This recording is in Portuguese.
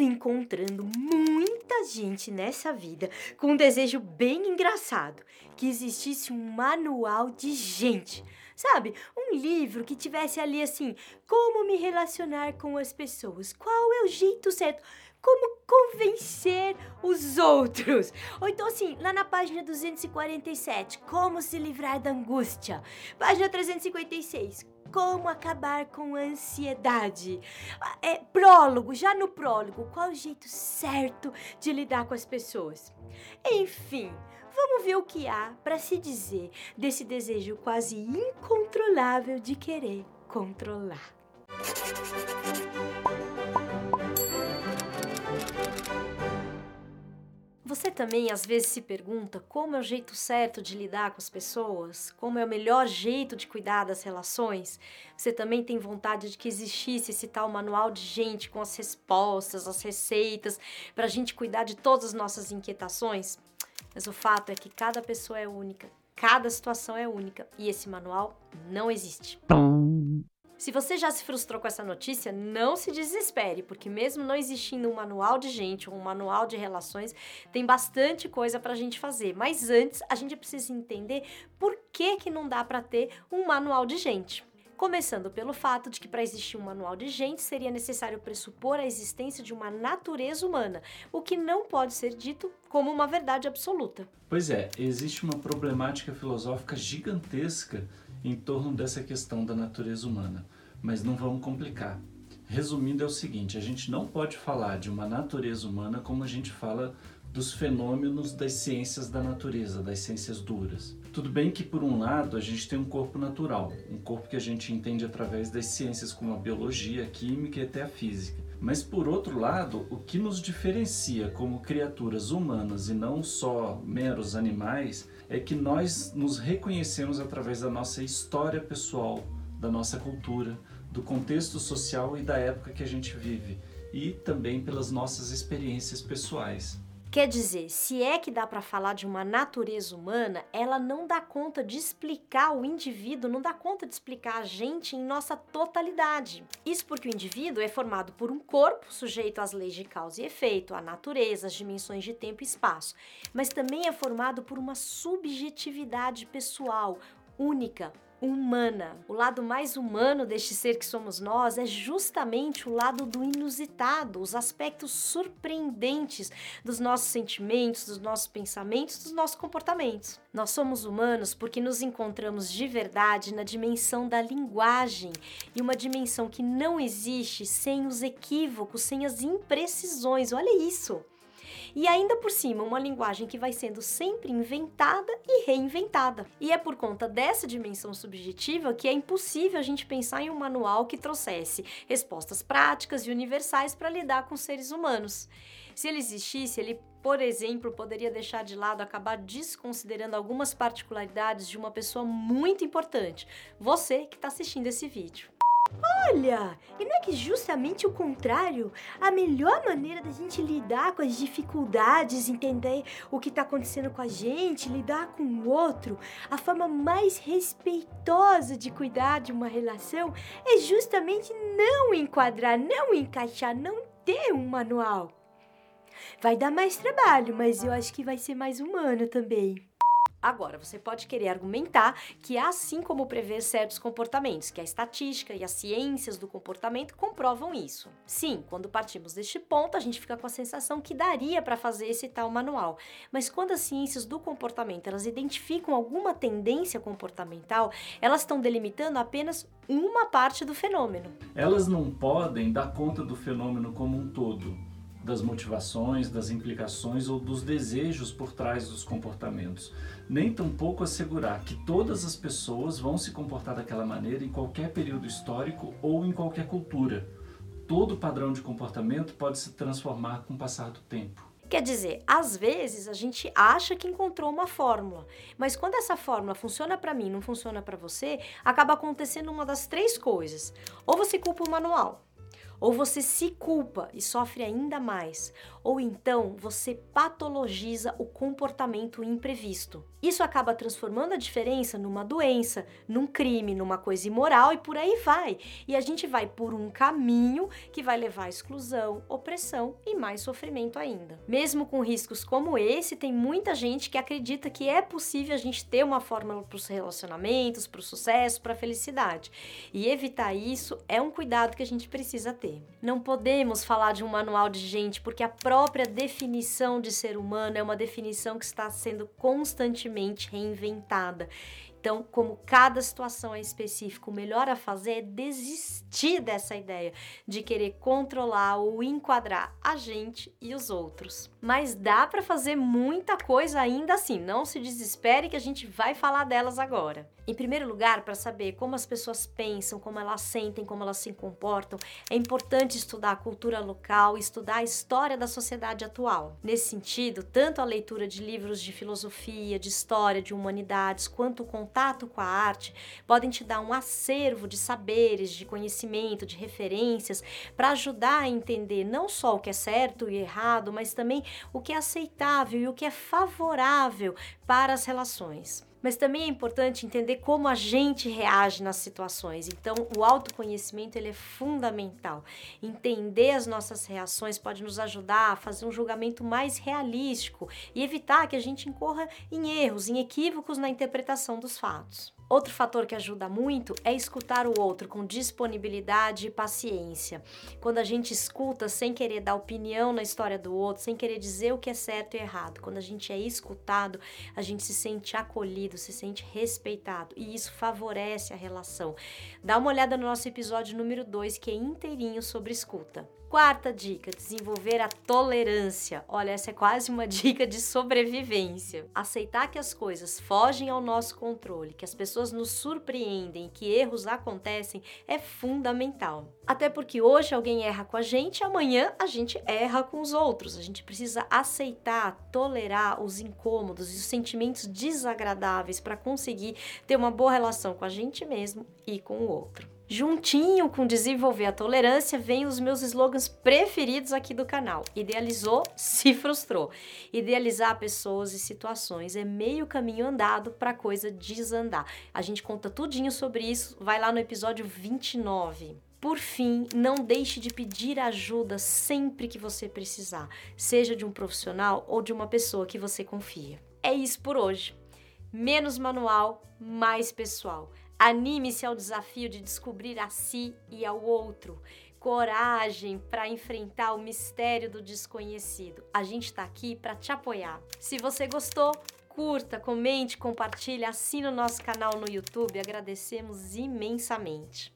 ando encontrando muita gente nessa vida com um desejo bem engraçado: que existisse um manual de gente. Sabe? Um livro que tivesse ali assim: como me relacionar com as pessoas, qual é o jeito certo, como convencer os outros. Ou então, assim, lá na página 247, como se livrar da angústia. Página 356, como acabar com a ansiedade. É, prólogo, já no prólogo, qual o jeito certo de lidar com as pessoas. Enfim, vamos ver o que há para se dizer desse desejo quase incontrolável de querer controlar. Você também às vezes se pergunta como é o jeito certo de lidar com as pessoas? Como é o melhor jeito de cuidar das relações? Você também tem vontade de que existisse esse tal manual de gente com as respostas, as receitas, para a gente cuidar de todas as nossas inquietações? Mas o fato é que cada pessoa é única, cada situação é única e esse manual não existe. Se você já se frustrou com essa notícia, não se desespere, porque mesmo não existindo um manual de gente ou um manual de relações, tem bastante coisa para a gente fazer. Mas antes, a gente precisa entender por que, que não dá para ter um manual de gente. Começando pelo fato de que para existir um manual de gente seria necessário pressupor a existência de uma natureza humana, o que não pode ser dito como uma verdade absoluta. Pois é, existe uma problemática filosófica gigantesca em torno dessa questão da natureza humana, mas não vamos complicar. Resumindo, é o seguinte: a gente não pode falar de uma natureza humana como a gente fala dos fenômenos das ciências da natureza, das ciências duras. Tudo bem que, por um lado, a gente tem um corpo natural, um corpo que a gente entende através das ciências como a biologia, a química e até a física. Mas, por outro lado, o que nos diferencia como criaturas humanas e não só meros animais é que nós nos reconhecemos através da nossa história pessoal, da nossa cultura, do contexto social e da época que a gente vive, e também pelas nossas experiências pessoais. Quer dizer, se é que dá para falar de uma natureza humana, ela não dá conta de explicar o indivíduo, não dá conta de explicar a gente em nossa totalidade. Isso porque o indivíduo é formado por um corpo sujeito às leis de causa e efeito, à natureza, às dimensões de tempo e espaço, mas também é formado por uma subjetividade pessoal única, humana. O lado mais humano deste ser que somos nós é justamente o lado do inusitado, os aspectos surpreendentes dos nossos sentimentos, dos nossos pensamentos, dos nossos comportamentos. Nós somos humanos porque nos encontramos de verdade na dimensão da linguagem e uma dimensão que não existe sem os equívocos, sem as imprecisões. Olha isso! E ainda por cima uma linguagem que vai sendo sempre inventada e reinventada. E é por conta dessa dimensão subjetiva que é impossível a gente pensar em um manual que trouxesse respostas práticas e universais para lidar com seres humanos. Se ele existisse, ele, por exemplo, poderia deixar de lado, acabar desconsiderando algumas particularidades de uma pessoa muito importante, você que está assistindo esse vídeo. Olha, e não é que justamente o contrário? A melhor maneira da gente lidar com as dificuldades, entender o que está acontecendo com a gente, lidar com o outro, a forma mais respeitosa de cuidar de uma relação é justamente não enquadrar, não encaixar, não ter um manual. Vai dar mais trabalho, mas eu acho que vai ser mais humano também. Agora, você pode querer argumentar que há assim como prever certos comportamentos, que a estatística e as ciências do comportamento comprovam isso. Sim, quando partimos deste ponto, a gente fica com a sensação que daria para fazer esse tal manual. Mas quando as ciências do comportamento, elas identificam alguma tendência comportamental, elas estão delimitando apenas uma parte do fenômeno. Elas não podem dar conta do fenômeno como um todo das motivações, das implicações ou dos desejos por trás dos comportamentos, nem tampouco assegurar que todas as pessoas vão se comportar daquela maneira em qualquer período histórico ou em qualquer cultura. Todo padrão de comportamento pode se transformar com o passar do tempo. Quer dizer, às vezes a gente acha que encontrou uma fórmula, mas quando essa fórmula funciona para mim, não funciona para você, acaba acontecendo uma das três coisas. Ou você culpa o manual, ou você se culpa e sofre ainda mais, ou então você patologiza o comportamento imprevisto. Isso acaba transformando a diferença numa doença, num crime, numa coisa imoral e por aí vai. E a gente vai por um caminho que vai levar à exclusão, opressão e mais sofrimento ainda. Mesmo com riscos como esse, tem muita gente que acredita que é possível a gente ter uma fórmula para os relacionamentos, para o sucesso, para a felicidade. E evitar isso é um cuidado que a gente precisa ter. Não podemos falar de um manual de gente porque a própria definição de ser humano é uma definição que está sendo constantemente reinventada. Então, como cada situação é específica, o melhor a fazer é desistir dessa ideia de querer controlar ou enquadrar a gente e os outros. Mas dá para fazer muita coisa ainda assim, não se desespere que a gente vai falar delas agora. Em primeiro lugar, para saber como as pessoas pensam, como elas sentem, como elas se comportam, é importante estudar a cultura local, estudar a história da sociedade atual. Nesse sentido, tanto a leitura de livros de filosofia, de história, de humanidades, quanto o contato com a arte podem te dar um acervo de saberes, de conhecimento, de referências para ajudar a entender não só o que é certo e errado, mas também o que é aceitável e o que é favorável para as relações mas também é importante entender como a gente reage nas situações. Então, o autoconhecimento ele é fundamental. Entender as nossas reações pode nos ajudar a fazer um julgamento mais realístico e evitar que a gente incorra em erros, em equívocos na interpretação dos fatos. Outro fator que ajuda muito é escutar o outro com disponibilidade e paciência. Quando a gente escuta sem querer dar opinião na história do outro, sem querer dizer o que é certo e errado, quando a gente é escutado, a gente se sente acolhido, se sente respeitado e isso favorece a relação. Dá uma olhada no nosso episódio número 2, que é inteirinho sobre escuta. Quarta dica: desenvolver a tolerância. Olha, essa é quase uma dica de sobrevivência. Aceitar que as coisas fogem ao nosso controle, que as pessoas nos surpreendem, que erros acontecem é fundamental. Até porque hoje alguém erra com a gente, amanhã a gente erra com os outros. A gente precisa aceitar, tolerar os incômodos e os sentimentos desagradáveis para conseguir ter uma boa relação com a gente mesmo e com o outro. Juntinho com desenvolver a tolerância, vem os meus slogans preferidos aqui do canal. Idealizou, se frustrou. Idealizar pessoas e situações é meio caminho andado para coisa desandar. A gente conta tudinho sobre isso, vai lá no episódio 29. Por fim, não deixe de pedir ajuda sempre que você precisar, seja de um profissional ou de uma pessoa que você confia. É isso por hoje. Menos manual, mais pessoal. Anime-se ao desafio de descobrir a si e ao outro. Coragem para enfrentar o mistério do desconhecido. A gente está aqui para te apoiar. Se você gostou, curta, comente, compartilhe, assine o nosso canal no YouTube. Agradecemos imensamente.